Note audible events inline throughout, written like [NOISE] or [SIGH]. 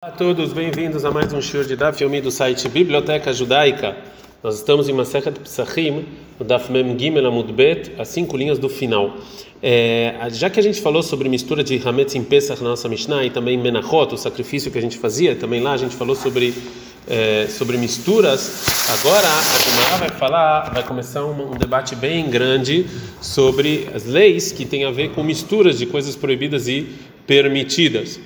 Olá a todos, bem-vindos a mais um show de Daf Yomi do site Biblioteca Judaica. Nós estamos em Masechet Psachim, no Daf Mem Gimel Amud Bet, as cinco linhas do final. É, já que a gente falou sobre mistura de Hametz em Pesach na nossa Mishnah e também Menachot, o sacrifício que a gente fazia, também lá a gente falou sobre é, sobre misturas. Agora a Gemara vai falar, vai começar um, um, debate bem grande sobre as leis que tem a ver com misturas de coisas proibidas e permitidas.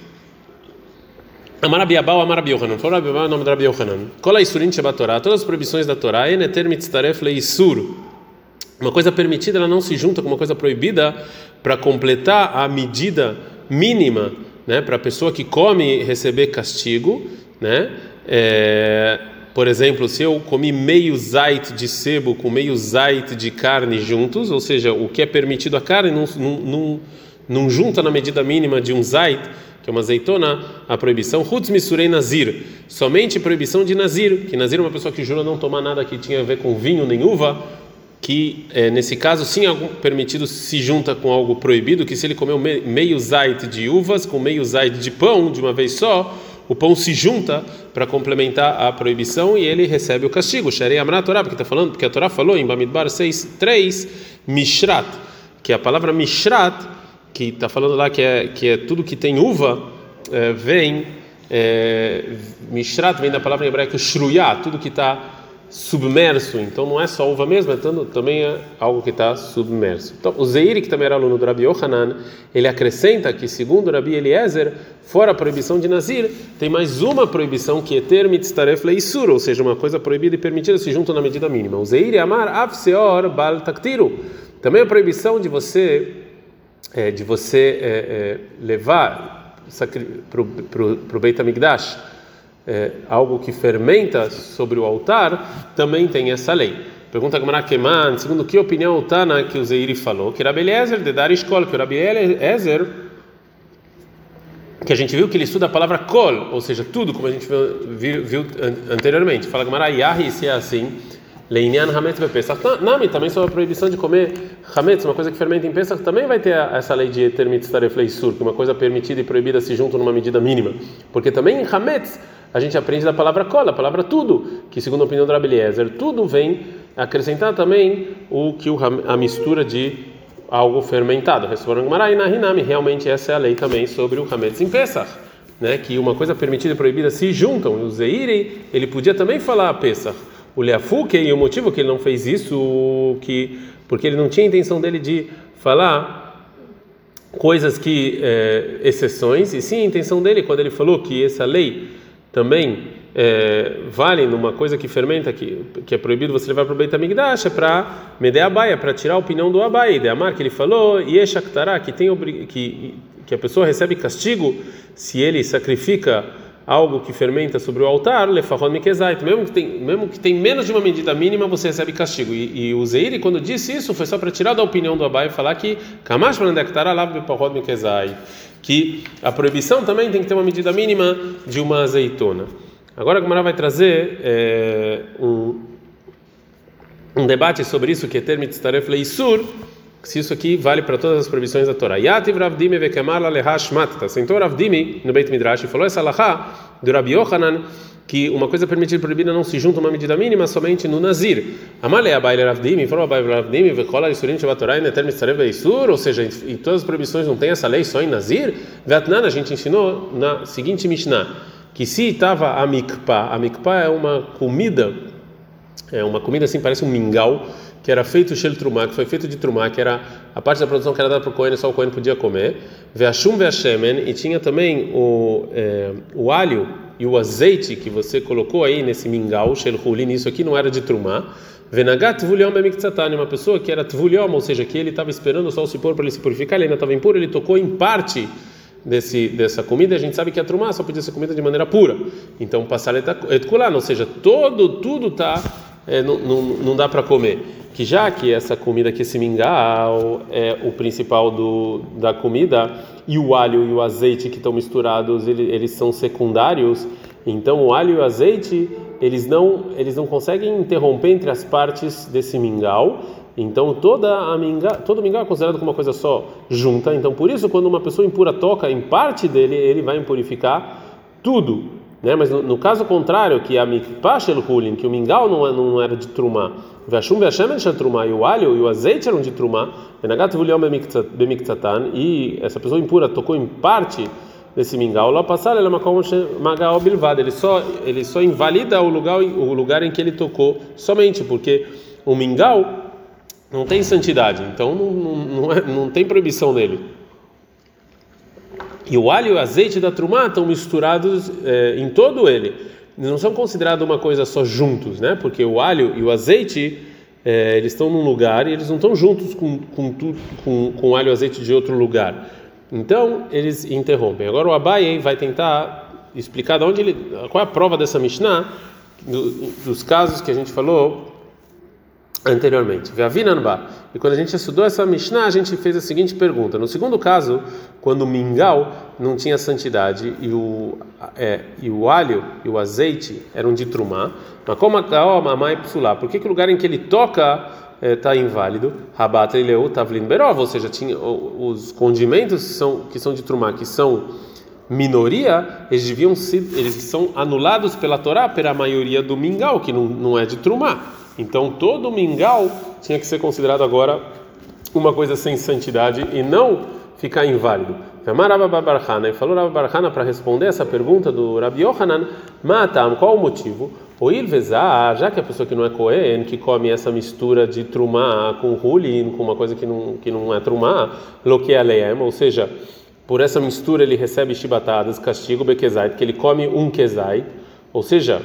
Amarabiabal, Amarabiyohanan. Falou Rabiabal, o nome da Rabiyohanan. Kola Isurin Shabbat Torah. Todas as proibições da Torá, Eneter Mitztaref Leisur. Uma coisa permitida, ela não se junta com uma coisa proibida para completar a medida mínima, né? Para a pessoa que come receber castigo, né? É, por exemplo, se eu comi meio zait de sebo com meio zait de carne juntos, ou seja, o que é permitido a carne não, não, não, não junta na medida mínima de um zait que é uma azeitona, a proibição, Hutz Misurei Nazir, somente proibição de Nazir, que Nazir é uma pessoa que jura não tomar nada que tinha a ver com vinho nem uva, que é, nesse caso sim algo permitido se junta com algo proibido, que se ele comeu meio zait de uvas com meio zait de pão de uma vez só, o pão se junta para complementar a proibição e ele recebe o castigo. Sharei Amra Torá, porque está falando, porque a Torá falou em Bamidbar 6:3 Mishrat, que a palavra Mishrat que está falando lá que é que é tudo que tem uva é, vem é, mishrat vem da palavra em hebraico shruyá, tudo que está submerso. Então não é só uva mesmo, é tanto, também é algo que está submerso. Então o Zeiri que também era aluno do Rabi Yohanan, ele acrescenta que segundo o Rabi Eliezer, fora a proibição de Nazir, tem mais uma proibição que é ter mitzaref leisur, ou seja, uma coisa proibida e permitida se junta na medida mínima. O Zeiri amar avseor bal taktiru. Também a proibição de você é, de você é, é, levar para o Beit HaMikdash é, algo que fermenta sobre o altar, também tem essa lei. Pergunta Gamara Keman, segundo que opinião o Tana que o Zeiri falou, que Rabi Eliezer de dar escola, que Rabi Eliezer, que a gente viu que ele estuda a palavra kol, ou seja, tudo, como a gente viu, viu anteriormente. Fala Gamara se é assim, Leinian Hametz Pesach. Nami, também sobre a proibição de comer Hametz, uma coisa que fermenta em Pesach, também vai ter essa lei de Termit Staref Leisur, que uma coisa permitida e proibida se juntam numa medida mínima. Porque também em Hametz a gente aprende da palavra cola, a palavra tudo, que segundo a opinião do Rabeliezer, tudo vem acrescentar também o que a mistura de algo fermentado. Realmente essa é a lei também sobre o Hametz em Pesach. Né, que uma coisa permitida e proibida se juntam. O Zeiri, ele podia também falar Pesach o Leafuke, e o motivo que ele não fez isso, que porque ele não tinha intenção dele de falar coisas que é, exceções, e sim a intenção dele quando ele falou que essa lei também é, vale numa coisa que fermenta, que, que é proibido você levar para o Beit HaMikdash, é para Medei Abaia, para tirar a opinião do Abai, de Amar, que ele falou, e Eshaktará, que, tem, que, que a pessoa recebe castigo se ele sacrifica algo que fermenta sobre o altar, lefahon mikezait, mesmo que tem mesmo que tem menos de uma medida mínima, você recebe castigo. E, e o Zeiri quando disse isso foi só para tirar da opinião do Abai e falar que kamash que a proibição também tem que ter uma medida mínima de uma azeitona. Agora a Gemara vai trazer é, um, um debate sobre isso que é termit staref leisur se isso aqui vale para todas as proibições da Torá. Yativ Ravdimi vekemar lehash matta. Sentou Ravdimi no Beit Midrash e falou essa lahá do Rabi Yohanan que uma coisa permitida e proibida não se junta uma medida mínima somente no Nazir. Amale abaile Ravdimi, falou abaile Ravdimi, vekola isurim shabatorá e neter mitzarev veisur, ou seja, em todas as proibições não tem essa lei só em Nazir. Vatnan a gente ensinou na seguinte Mishnah, que se estava a mikpah, a mikpah é uma comida, é uma comida assim, parece um mingau, que era feito shel trumá, que foi feito de trumá, que era a parte da produção que era dada para o Cohen, só o Cohen podia comer. Veashum veashemen, e tinha também o, é, o alho e o azeite que você colocou aí nesse mingau, shel hulin, isso aqui não era de trumá. Venagat tvuliom emiktsatani, uma pessoa que era tvuliom, ou seja, que ele estava esperando só se pôr para ele se purificar, ele ainda estava impuro, ele tocou em parte desse, dessa comida, a gente sabe que a trumá só podia ser comida de maneira pura. Então, passar etkulan, ou seja, todo, tudo tá, é, não, não, não dá para comer que já que essa comida que esse mingau é o principal do, da comida e o alho e o azeite que estão misturados eles, eles são secundários então o alho e o azeite eles não eles não conseguem interromper entre as partes desse mingau então toda a mingau, todo mingau é considerado como uma coisa só junta então por isso quando uma pessoa impura toca em parte dele ele vai impurificar tudo, né? Mas no, no caso contrário, que a mikpashel hulin, que o mingau não, é, não era de trumá, vashum vashem de trumá e o alho e o azeite eram de trumá, enagat vuliom bemiktsatan e essa pessoa impura tocou em parte desse mingau, lá passar ela é uma bilvada, ele só ele só invalida o lugar o lugar em que ele tocou somente porque o mingau não tem santidade, então não, não, não, é, não tem proibição nele. E o alho e o azeite da trumá estão misturados é, em todo ele. Não são considerados uma coisa só juntos, né? Porque o alho e o azeite é, eles estão num lugar e eles não estão juntos com com, com, alho e azeite de outro lugar. Então eles interrompem. Agora o Abai vai tentar explicar de onde ele, qual é a prova dessa Mishnah do, dos casos que a gente falou anteriormente. E quando a gente estudou essa Mishnah, a gente fez a seguinte pergunta: no segundo caso, quando o mingau não tinha santidade e o, é, e o alho e o azeite eram de trumá, mas como a mamãe por que, que o lugar em que ele toca está é, inválido? Rabat leu tavlin berov, ou seja, tinha os condimentos que são, que são de trumá, que são minoria, eles deviam ser, eles são anulados pela Torá, pela maioria do mingau, que não, não é de trumá. Então todo mingau tinha que ser considerado agora uma coisa sem santidade e não ficar inválido. E falou Rabba Barhana para responder essa pergunta do Rabi Yohanan, Matam, qual o motivo? O Ilvezar, já que a pessoa que não é Cohen, que come essa mistura de trumá com hulin, com uma coisa que não, que não é trumá, loque aleem, ou seja, por essa mistura ele recebe chibatadas, castigo bekezait, que ele come um kezait, ou seja,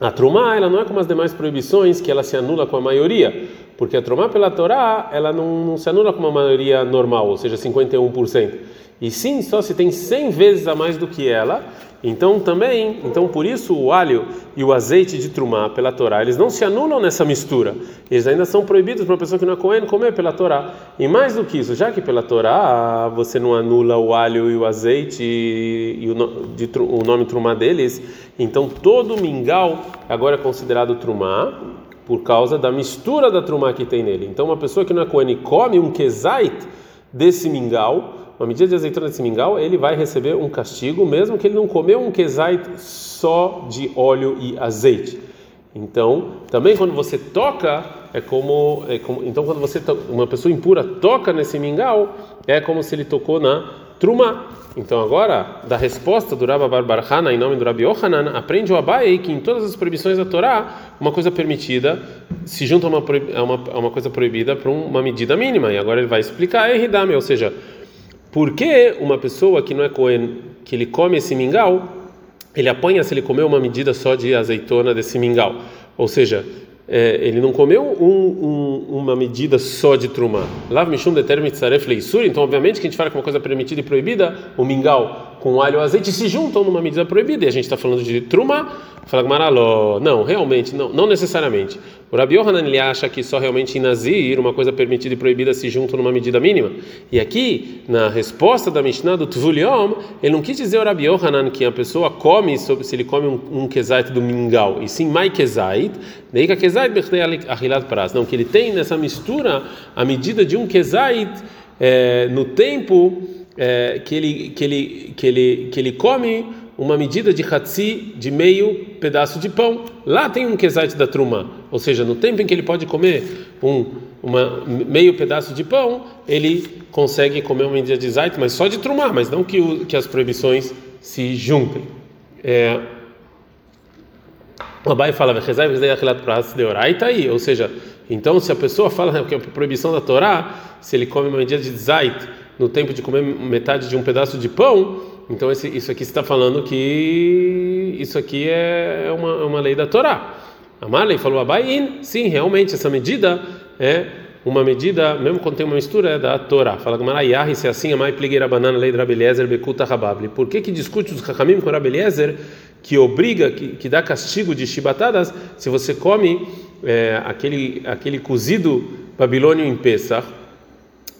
a trumá, ela não é como as demais proibições que ela se anula com a maioria, porque a trumá pela Torá, ela não, não se anula com uma maioria normal, ou seja, 51%. E sim, só se tem 100 vezes a mais do que ela, então também, então por isso o alho e o azeite de trumá pela Torá, eles não se anulam nessa mistura. Eles ainda são proibidos para uma pessoa que não é cohen comer pela Torá. E mais do que isso, já que pela Torá você não anula o alho e o azeite e o, de, o nome trumá deles, então todo mingau agora é considerado trumá por causa da mistura da trumá que tem nele. Então uma pessoa que não é cohen come um kezait desse mingau uma medida de azeitona de mingau, ele vai receber um castigo, mesmo que ele não comeu um kezait só de óleo e azeite. Então, também quando você toca, é como, é como então quando você uma pessoa impura toca nesse mingau, é como se ele tocou na truma. Então agora, da resposta do Rabba Barbarhana em nome do Rabbi Yohanan, aprende o Abai que em todas as proibições da Torá, uma coisa permitida se junta a uma, a uma, a uma coisa proibida para uma medida mínima. E agora ele vai explicar Eridame, ou seja, por que uma pessoa que não é Cohen, que ele come esse mingau, ele apanha se ele comeu uma medida só de azeitona desse mingau? Ou seja, é, ele não comeu um, um, uma medida só de truma. Lav mishum determinat tzaref leisur. Então, obviamente, que a gente fala que uma coisa permitida e proibida, o mingau com alho e azeite se juntam numa medida proibida. E a gente está falando de truma. Fala Gmaraló, não, realmente, não, não necessariamente. O Rabi Yohanan ele acha que só realmente em Nazir, uma coisa permitida e proibida se juntam numa medida mínima. E aqui, na resposta da Mishnah do Tvuliom, ele não quis dizer o Rabi Yohanan que a pessoa come, sobre, se ele come um, um kezait do mingau, e sim mai kezait, daí que a kezait ahilat pras. Não, que ele tem nessa mistura a medida de um kezait é, no tempo é, que, ele, que, ele, que, ele, que ele come uma medida de hatzi de meio pedaço de pão. Lá tem um kezait da truma, ou seja, no tempo em que ele pode comer um uma, meio pedaço de pão, ele consegue comer uma medida de zait, mas só de truma, mas não que, o, que as proibições se juntem. É, o Abai fala, está aí, ou seja, então se a pessoa fala que é a proibição da Torá, se ele come uma medida de zait no tempo de comer metade de um pedaço de pão, então esse, isso aqui está falando que isso aqui é, é uma, é uma lei da Torá. A Marley falou Abain, sim, realmente essa medida é uma medida, mesmo quando tem uma mistura, é da Torá. Fala Gamarayahi, se é assim, a mãe pligueira banana, lei de Rabeliezer, bekuta rababli. Por que que discute os Hakamim com Rabeliezer que obriga, que, que dá castigo de chibatadas se você come é, aquele, aquele cozido babilônio em Pesach,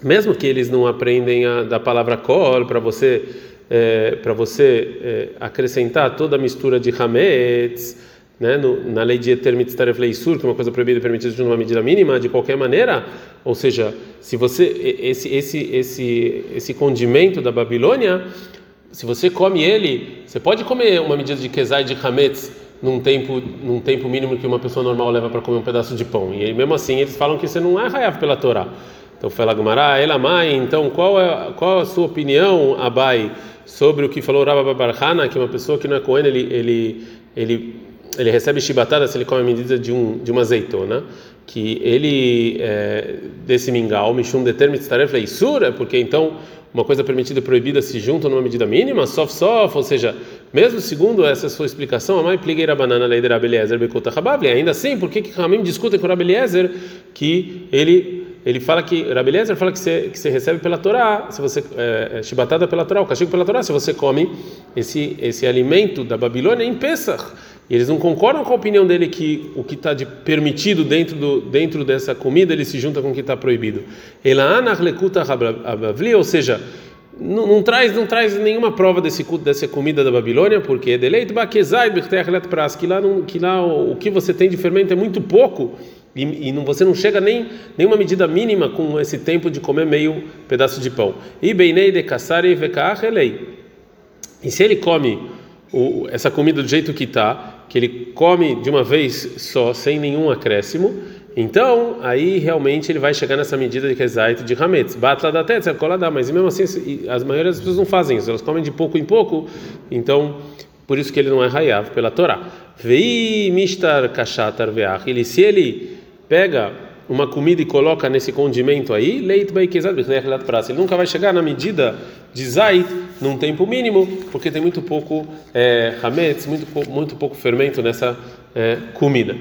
mesmo que eles não aprendem a, da palavra kol para você é, para você é, acrescentar toda a mistura de hametz, né, no, na lei de Etermit Staref Leisur, que é uma coisa proibida e permitida de uma medida mínima, de qualquer maneira, ou seja, se você esse esse esse esse condimento da Babilônia se você come ele, você pode comer uma medida de kezai de hametz num tempo, num tempo mínimo que uma pessoa normal leva para comer um pedaço de pão. E aí, mesmo assim, eles falam que você não é rayav pela Torá. Então, fala Gumará, ela mãe, então qual é, qual a sua opinião, Abai, sobre o que falou Rabba Barhana, que uma pessoa que não é Cohen, ele, ele, ele, ele recebe chibatada se ele come a medida de, um, de uma azeitona, que ele, é, desse mingau, Mishum determinat taref leisura, porque então uma coisa permitida e proibida se juntam numa medida mínima, sof sof, ou seja, mesmo segundo essa sua explicação, a mãe pligueira banana lei de Rabeliezer bekota rabavli, ainda assim, por que que Ramim discutem com Rabeliezer que ele ele fala que Rabeliezer fala que você, que você recebe pela Torá, se você é, é, chibatada pela Torá, o castigo pela Torá, se você come esse esse alimento da Babilônia em Pesach. E eles não concordam com a opinião dele que o que está de permitido dentro do dentro dessa comida ele se junta com o que está proibido. ou seja, não, não, traz não traz nenhuma prova desse dessa comida da Babilônia, porque deleito que lá não, que lá o, o que você tem de fermento é muito pouco e, e não, você não chega nem nenhuma medida mínima com esse tempo de comer meio pedaço de pão. E beinei de caçare E se ele come o, essa comida do jeito que está, que ele come de uma vez só, sem nenhum acréscimo, então aí realmente ele vai chegar nessa medida de kezait de hametz. Batla da teta, cola mas mesmo assim as maioria das pessoas não fazem isso, elas comem de pouco em pouco, então por isso que ele não é hayav pela Torá. Vei mistar kashatar veach, ele se ele pega uma comida e coloca nesse condimento aí, leite ele nunca vai chegar na medida de zait num tempo mínimo, porque tem muito pouco é, hametz, muito, muito pouco fermento nessa é, comida.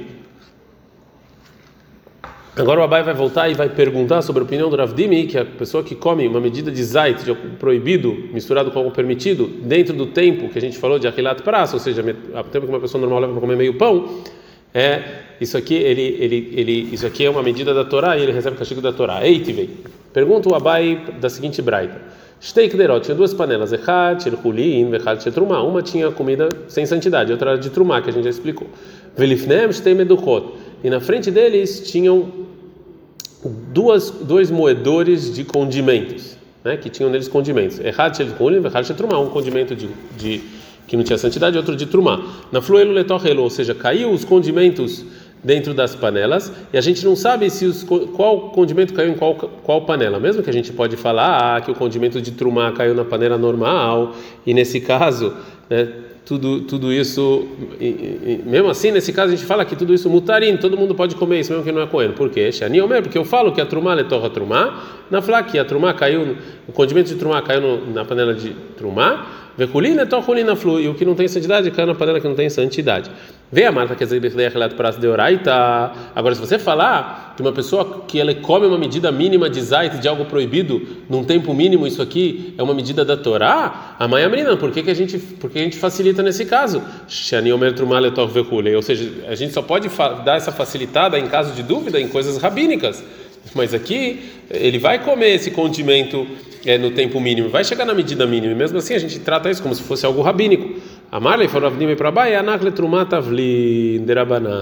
Agora o Abai vai voltar e vai perguntar sobre a opinião do Ravdimi, que é a pessoa que come uma medida de zait, de proibido, misturado com algo permitido, dentro do tempo que a gente falou de aquilat praça, ou seja, o tempo que uma pessoa normal leva para comer meio pão, é isso aqui ele ele ele isso aqui é uma medida da Torá e ele recebe o castigo da Torá. Eitivei. Pergunta o Abai da seguinte braita. Steak derot tinha duas panelas, echat, hulin, vechat, trumá. Uma tinha comida sem santidade, outra era de trumá, que a gente já explicou. Velifnem, shtei meduchot. E na frente deles tinham duas dois moedores de condimentos, né, que tinham neles condimentos. Echat, hulin, vechat, trumá, um condimento de, de que não tinha santidade, outro de trumá. Na fluelo letorrelo, ou seja, caiu os condimentos dentro das panelas e a gente não sabe se os, qual condimento caiu em qual, qual panela. Mesmo que a gente pode falar ah, que o condimento de trumá caiu na panela normal e nesse caso, né, tudo, tudo isso, e, e, mesmo assim, nesse caso a gente fala que tudo isso mutarim, todo mundo pode comer isso mesmo que não é coeno. Por quê? Porque eu falo que a trumá letorra trumá, na flaque a trumá caiu, o condimento de trumá caiu no, na panela de trumá, veculina torculina flu, e o que não tem santidade caiu na panela que não tem santidade. Vem a Marta, quer dizer, prazo de oraita. Agora, se você falar que uma pessoa que ela come uma medida mínima de zait, de algo proibido, num tempo mínimo, isso aqui é uma medida da Torá, a mãe Amrina, por que, que, a, gente, por que a gente facilita nesse caso? Ou seja, a gente só pode dar essa facilitada em caso de dúvida em coisas rabínicas. Mas aqui ele vai comer esse condimento é, no tempo mínimo, vai chegar na medida mínima, e mesmo assim a gente trata isso como se fosse algo rabínico. A Marley falou para Bai, Anakle Trumá Tavli.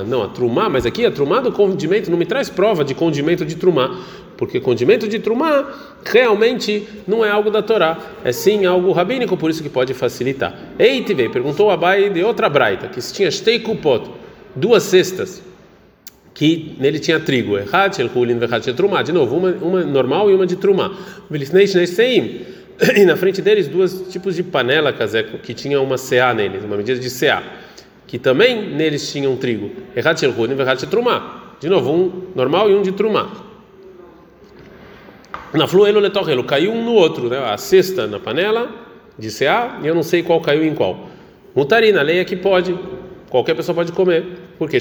Não, a Trumá, mas aqui a Trumá do condimento não me traz prova de condimento de Trumá, porque condimento de Trumá realmente não é algo da Torá, é sim algo rabínico, por isso que pode facilitar. Eitivei perguntou a Bai de outra braita, que se tinha Steikupot, duas cestas, que nele tinha trigo, de novo, uma, uma normal e uma de Trumá. [COUGHS] e na frente deles duas tipos de panela que tinha uma CA neles, uma medida de CA, que também neles tinham trigo. De novo, um normal e um de trumá. Na fluelo letorrelo, caiu um no outro, né? a cesta na panela de CA e eu não sei qual caiu em qual. Mutarina, a lei é que pode, qualquer pessoa pode comer. Por quê?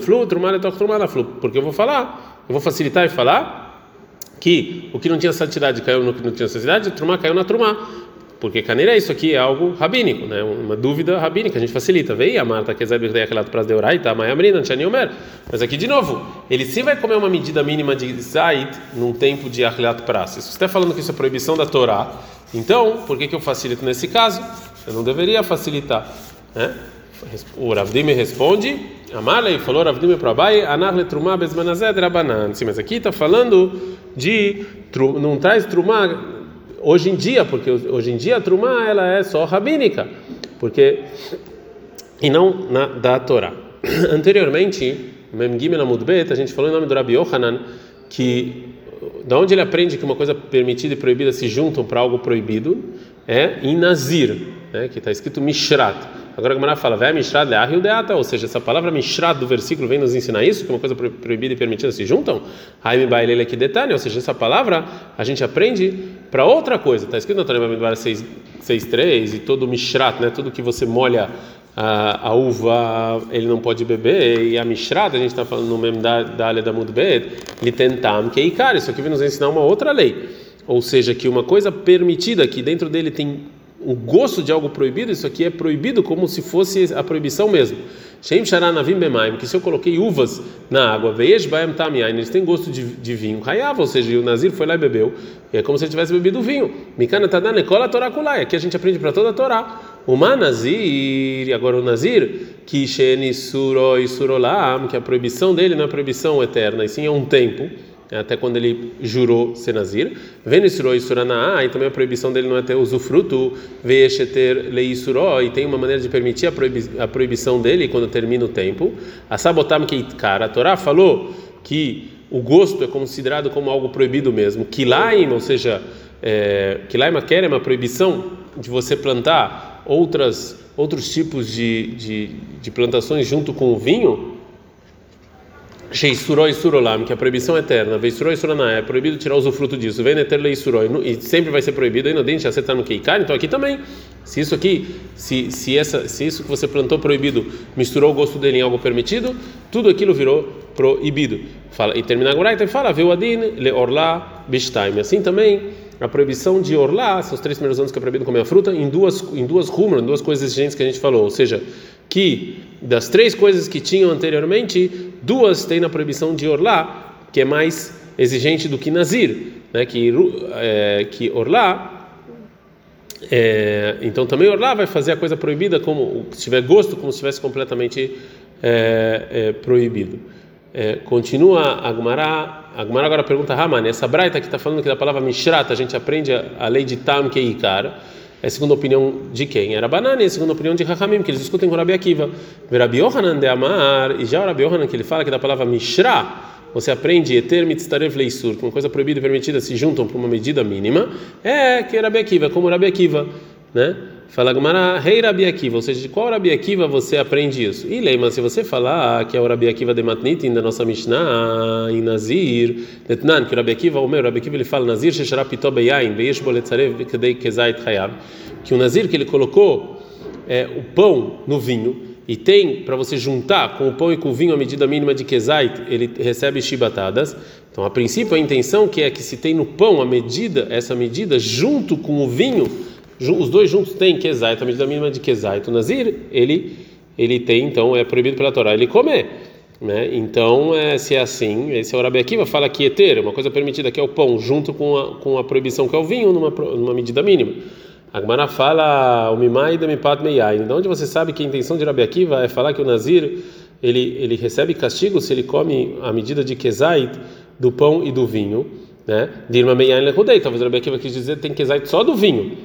flu, trumá trumá na flu. Porque eu vou falar, eu vou facilitar e falar que o que não tinha santidade caiu no que não tinha santidade, trumá caiu na trumá. Porque caneira, isso aqui é algo rabínico, né? Uma dúvida rabínica, a gente facilita. Vei a Marta que é aquela prazo de Oraita, Maya Amrina, Omer. Mas aqui de novo, ele sim vai comer uma medida mínima de Zait num tempo de Achilat Pras. Se você está falando que isso é proibição da Torá, então, por que, que eu facilito nesse caso? Eu não deveria facilitar, né? O Ravdim responde, Amalei falou Ravdim para Abai, Anarle Trumá Besmanazed Rabanan. Sim, mas aqui está falando de não traz trumá hoje em dia, porque hoje em dia a Trumá ela é só rabínica, porque e não na da Torá. [CLEARS THROAT] Anteriormente, Mem Gimel Amud Bet, a gente falou em nome do Rabi Yohanan que da onde ele aprende que uma coisa permitida e proibida se juntam para algo proibido é em Nazir, né, que está escrito Mishrat. Agora a Gemara fala, ou seja, essa palavra Mishrat do versículo vem nos ensinar isso, que uma coisa proibida e permitida se juntam. Bailele aqui ou seja, essa palavra a gente aprende para outra coisa. Está escrito na Torá 6.3 e todo Mishrat, né, tudo que você molha a, a, uva ele não pode beber e a mishrada a gente está falando no mesmo da da da mudbet ele tentam que é isso aqui vem nos ensinar uma outra lei ou seja que uma coisa permitida que dentro dele tem o gosto de algo proibido isso aqui é proibido como se fosse a proibição mesmo Shem Sharanavim Bemaim, que se eu coloquei uvas na água, Veish Baem Tamiain, eles têm gosto de, de vinho, Hayav, ou seja, o Nazir foi lá e bebeu, é como se ele tivesse bebido vinho. Mikana Tadan Ekola Torá Kulai, aqui a gente aprende para toda a Torá. Uma Nazir, agora o Nazir, que Shenisuro e Surolam, que a proibição dele não é proibição eterna, e sim é um tempo até quando ele jurou ser Nazir. Venisuro e Suranaá, e também a proibição dele não é ter usufruto, Veesheter Leisuró, e tem uma maneira de permitir a, proibi a proibição dele quando termina o tempo. A Sabotam Keitkar, a Torá falou que o gosto é considerado como algo proibido mesmo. Kilaim, ou seja, é, Kilaim é uma proibição de você plantar outras outros tipos de, de, de plantações junto com o vinho Sheisuroi Surolam, que é a proibição eterna, Veisuroi Suraná, é proibido tirar usufruto disso, Veneterlei Suroi, e sempre vai ser proibido, no dente acertar no Keikar, então aqui também, se isso aqui, se, se, essa, se isso que você plantou proibido. Misturou o gosto dele em algo permitido, tudo aquilo virou proibido. Fala, e termina agora, então fala, Veu Adin, Le Bishtaim, assim também, a proibição de orlar, os três primeiros anos que é proibido comer a fruta, em duas, em duas rumras, em duas coisas exigentes que a gente falou, ou seja, que das três coisas que tinham anteriormente, duas tem na proibição de orlar, que é mais exigente do que nazir, né? que, é, que orlar. É, então também orlar vai fazer a coisa proibida como se tiver gosto, como se estivesse completamente é, é proibido. É, continua Agmará, Agmará agora pergunta, Raman, essa braita que está falando que da palavra Mishrata, a gente aprende a, a lei de Tam Keikar, é a segunda opinião de quem? Era Banani, é a segunda opinião de Rahamim, que eles discutem com Rabi Akiva. Rabi Yohanan de Amar, e já o Rabi Yohanan que ele fala que da palavra Mishra, você aprende eter mitztarev leisur, que uma coisa proibida e permitida se juntam para uma medida mínima, é que é Rabi Akiva, como Rabi Akiva, né? Fala Gumara, rei Rabi Akiva, ou seja, de qual Rabi Akiva você aprende isso? E Leima, se você falar que é o Rabi Akiva de Matnitin da nossa Mishnah, em Nazir, Detnan, que o Rabi Akiva, o meu Rabi Akiva, ele fala Nazir, Beyain, que o Nazir que ele colocou é, o pão no vinho, e tem para você juntar com o pão e com o vinho a medida mínima de Kezait, ele recebe chibatadas. Então, a princípio, a intenção que é que se tem no pão a medida, essa medida, junto com o vinho, os dois juntos têm Kezait, a medida mínima de Kezait. O Nazir, ele, ele tem, então, é proibido pela Torá ele comer. Né? Então, é, se é assim, esse é o Rabi Akiva fala que eter, uma coisa permitida que é o pão, junto com a, com a proibição que é o vinho, numa, numa medida mínima. A Gemara fala o mimai da mipat meiai. Então, onde você sabe que a intenção de Rabi Akiva é falar que o Nazir ele, ele recebe castigo se ele come a medida de Kezait do pão e do vinho, né? Dirma meiai lehudei. Talvez Rabi Akiva quis dizer tem Kezait só do vinho.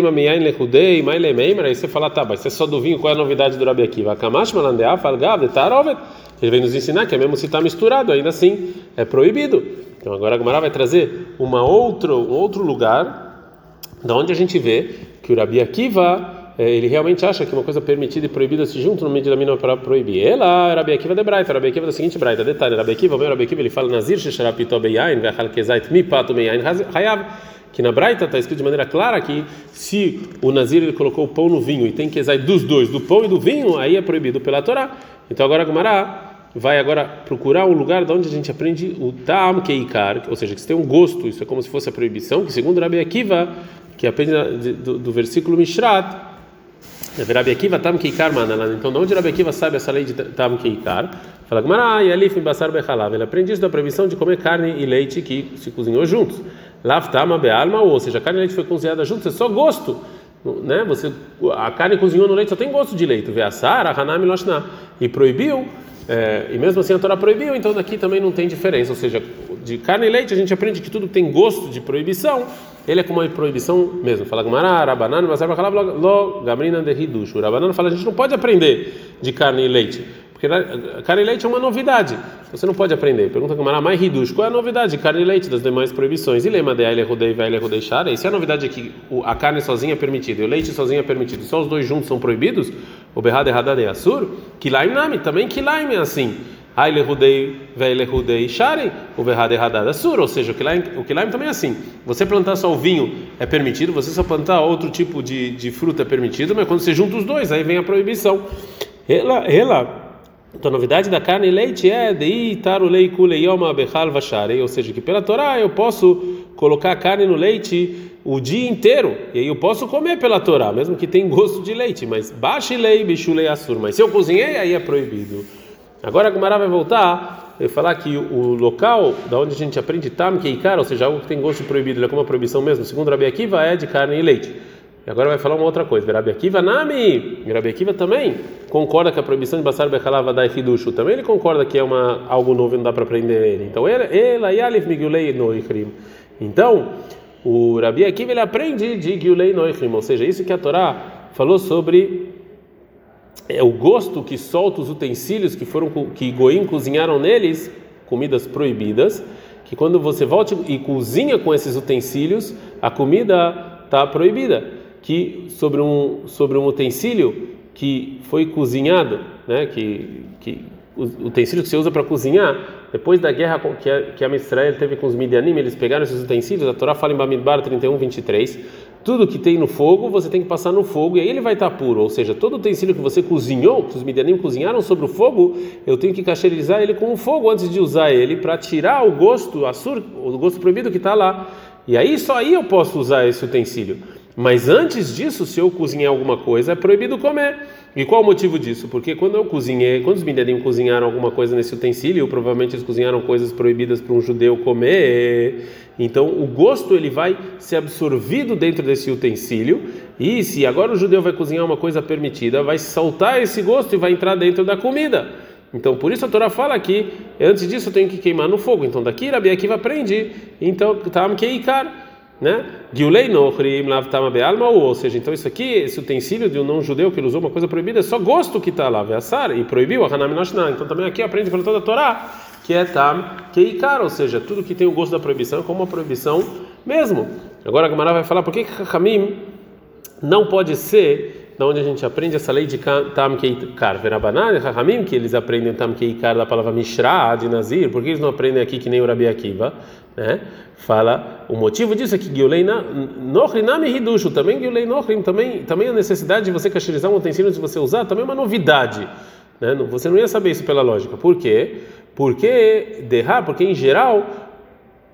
Uma meiain lehudei, mai lemeimer, aí você fala, tá, mas isso é só do vinho, qual é a novidade do Rabi Akiva? Kamash malandeaf algav de tarovet. Ele vem nos ensinar que é mesmo se está misturado, ainda assim é proibido. Então agora a Gemara vai trazer uma um outro lugar, da onde a gente vê que o Rabi Akiva ele realmente acha que uma coisa permitida e proibida se juntam no medida mínima para proibir. Ela, Rabi Akiva de Braita, Rabi Akiva da seguinte Braita, detalhe, Rabi Akiva, meu Rabi Akiva, ele fala Nazir shesharapito beyain, vechal kezait mi pato meyain hayav, que na Braita está escrito de maneira clara que se o Nazir ele colocou o pão no vinho e tem que exair dos dois, do pão e do vinho, aí é proibido pela Torá. Então agora Gumará vai agora procurar um lugar de onde a gente aprende o Tam Keikar, ou seja, que se tem um gosto, isso é como se fosse a proibição, que segundo Rabi Akiva, que aprende do, do versículo Mishrat, Rabi Akiva Tam Keikar Manalan. Então, de onde Rabi Akiva sabe essa lei de Tam Keikar? Fala Gmará, Yalif Basar Bechalav. Ele aprende isso da proibição de comer carne e leite que se cozinhou juntos. Lavtama be'alma, ou seja, a carne e leite foi cozinhada junto, é só gosto. Né? Você, a carne cozinhou no leite só tem gosto de leite. Ve'asar, hanami loshna. E proibiu, é, e mesmo assim a Torá proibiu, então daqui também não tem diferença. Ou seja, de carne e leite a gente aprende que tudo tem gosto de proibição, ele é como uma proibição mesmo. Fala Gumara, Rabanan, Basar Bachalav, Lo, Gamrina de Hidush. O Rabanan fala: a gente não pode aprender de carne e leite. Porque carne e leite é uma novidade. Você não pode aprender. Pergunta Gumara, mais Hidush, qual é a novidade de carne e leite das demais proibições? E lema de Aile Rudei, Vaile Rudei Shara. E se a novidade é que a carne sozinha é permitida e o leite sozinho é permitido, só os dois juntos são proibidos? O Berrada Errada de Assur? Kilaim Nami, também Kilaim é assim. Aile Rudei, Veile Rudei Shari, o Verrada Erradada Sur, ou seja, o Kilaim, o Kilaim também é assim. Você plantar só o vinho é permitido, você só plantar outro tipo de, de fruta é permitido, mas quando você junta os dois, aí vem a proibição. Ela, ela, então a novidade da carne e leite é de itaru lei kuleyoma bechal vashari, ou seja, que pela Torá eu posso colocar a carne no leite o dia inteiro, e aí eu posso comer pela Torá, mesmo que tenha gosto de leite, mas baixe lei, bichulei assur, mas se eu cozinhei, aí é proibido. Agora a Gumara vai voltar e falar que o local da onde a gente aprende tam keikar, ou seja, algo que tem gosto proibido, ele é como uma proibição mesmo, segundo Rabi Akiva, é de carne e leite. E agora vai falar uma outra coisa. Rabi Akiva nami. Rabi Akiva também concorda que a proibição de basar bechalava da hidushu. Também ele concorda que é uma algo novo e não dá para aprender. Então ele ela yalif migulei noichrim. Então o Rabi Akiva ele aprende de gulei noichrim, ou seja, isso que a Torá falou sobre é o gosto que solta os utensílios que foram que Goim cozinharam neles, comidas proibidas, que quando você volta e cozinha com esses utensílios, a comida está proibida. Que sobre um sobre um utensílio que foi cozinhado, né, que que o utensílio que você usa para cozinhar, depois da guerra que a, que a Israel teve com os Midianim, eles pegaram esses utensílios, a Torá fala em Bamidbar 31, 23, tudo que tem no fogo, você tem que passar no fogo e aí ele vai estar puro. Ou seja, todo utensílio que você cozinhou, que os midianim cozinharam sobre o fogo, eu tenho que cacherizar ele com o fogo antes de usar ele para tirar o gosto, o gosto proibido que está lá. E aí só aí eu posso usar esse utensílio. Mas antes disso, se eu cozinhar alguma coisa, é proibido comer. E qual o motivo disso? Porque quando eu cozinhei, quando os minerim cozinharam alguma coisa nesse utensílio, provavelmente eles cozinharam coisas proibidas para um judeu comer. Então o gosto ele vai ser absorvido dentro desse utensílio. E se agora o judeu vai cozinhar uma coisa permitida, vai saltar esse gosto e vai entrar dentro da comida. Então por isso a Torá fala que antes disso eu tenho que queimar no fogo. Então daqui Rabi Akiva aprende. Então tam keikar né? Ou seja, então isso aqui, esse utensílio de um não judeu que ele usou uma coisa proibida, é só gosto que está lá, veassar, e proibiu a hanam Então também aqui aprende pela toda a Torá, que é tam keikar, ou seja, tudo que tem o gosto da proibição como uma proibição mesmo. Agora a Gamara vai falar por que Hamim não pode ser da onde a gente aprende essa lei de Tam Keikar. Verabanan e Rahamim, que eles aprendem Tam Keikar da palavra Mishra, de Nazir, por que eles não aprendem aqui que nem o Rabi Akiva? Né? Fala, o motivo disso é que Giulei Nochrinami Hidushu, também Giulei Nochrim, também, também a necessidade de você cacherizar um utensílio de você usar, também é uma novidade. Né? Você não ia saber isso pela lógica. Por quê? Porque, derrar, porque em geral Kol no tentam livgam,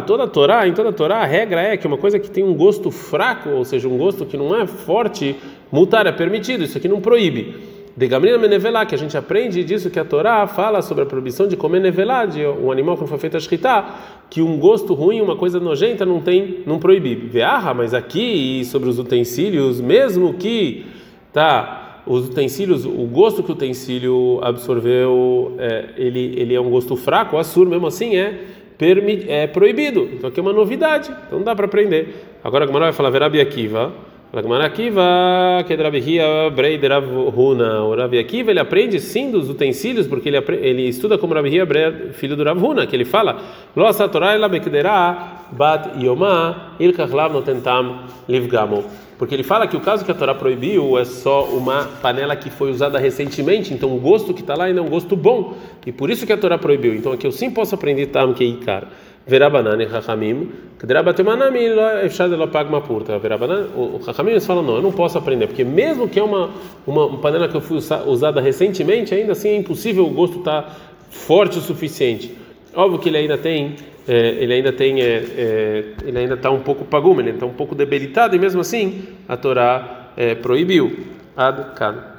toda a Torá, em toda a Torá, a regra é que uma coisa que tem um gosto fraco, ou seja, um gosto que não é forte, multar é permitido, isso aqui não proíbe. De Gamrina Menevelá, que a gente aprende disso que a Torá fala sobre a proibição de comer nevelá, de um animal que não foi feito a shkita, que um gosto ruim, uma coisa nojenta, não tem, não proíbe. Vearra, mas aqui sobre os utensílios, mesmo que tá os utensílios, o gosto que o utensílio absorveu, é, ele, ele é um gosto fraco, o assur mesmo assim é, permi, é proibido. Então aqui é uma novidade, então não dá para aprender. Agora a Gemara vai falar Verabi Akiva. Akiva, que é Brei. O Rabi Akiva ele aprende sim dos utensílios, porque ele, ele estuda como Rabihia filho do Ravuna, que ele fala: Lo Torah bat yomah il kachlav notentam livgamo porque ele fala que o caso que a Torá proibiu é só uma panela que foi usada recentemente, então o gosto que está lá ainda é um gosto bom, e por isso que a Torá proibiu. Então aqui eu sim posso aprender tam que ikar. Verabanan e Chachamim, Kdrabatemanami Efshad Elopagma Purta. Verabanan, o Chachamim eles falam, não, eu não posso aprender, porque mesmo que é uma, uma panela que eu fui usada recentemente, ainda assim é impossível o gosto estar tá forte o suficiente. Óbvio que ele ainda tem é, ele ainda tem, é, é, ele ainda está um pouco pagum, ele está um pouco debilitado e mesmo assim a Torá é, proibiu. Ad -kan.